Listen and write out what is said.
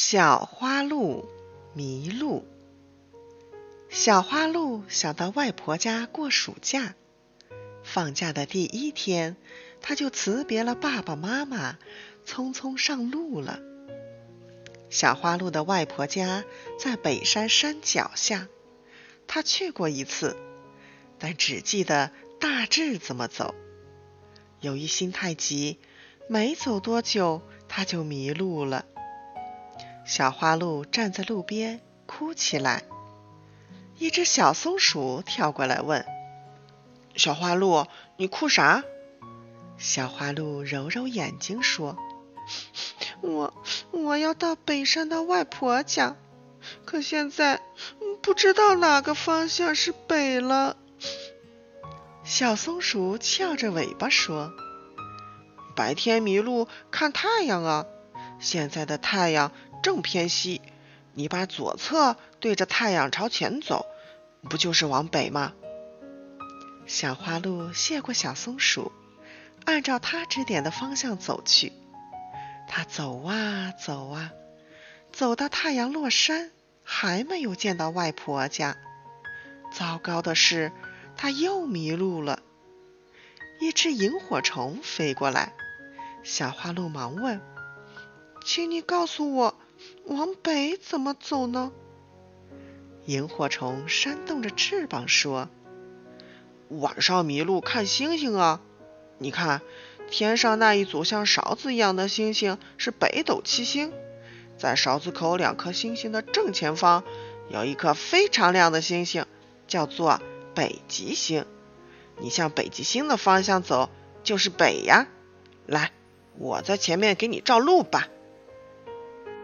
小花鹿迷路。小花鹿想到外婆家过暑假，放假的第一天，它就辞别了爸爸妈妈，匆匆上路了。小花鹿的外婆家在北山山脚下，它去过一次，但只记得大致怎么走。由于心太急，没走多久，它就迷路了。小花鹿站在路边哭起来。一只小松鼠跳过来问：“小花鹿，你哭啥？”小花鹿揉揉眼睛说：“我我要到北山的外婆家，可现在不知道哪个方向是北了。”小松鼠翘着尾巴说：“白天迷路看太阳啊，现在的太阳。”正偏西，你把左侧对着太阳朝前走，不就是往北吗？小花鹿谢过小松鼠，按照它指点的方向走去。它走啊走啊，走到太阳落山，还没有见到外婆家。糟糕的是，它又迷路了。一只萤火虫飞过来，小花鹿忙问：“请你告诉我。”往北怎么走呢？萤火虫扇动着翅膀说：“晚上迷路看星星啊！你看，天上那一组像勺子一样的星星是北斗七星，在勺子口两颗星星的正前方有一颗非常亮的星星，叫做北极星。你向北极星的方向走，就是北呀。来，我在前面给你照路吧。”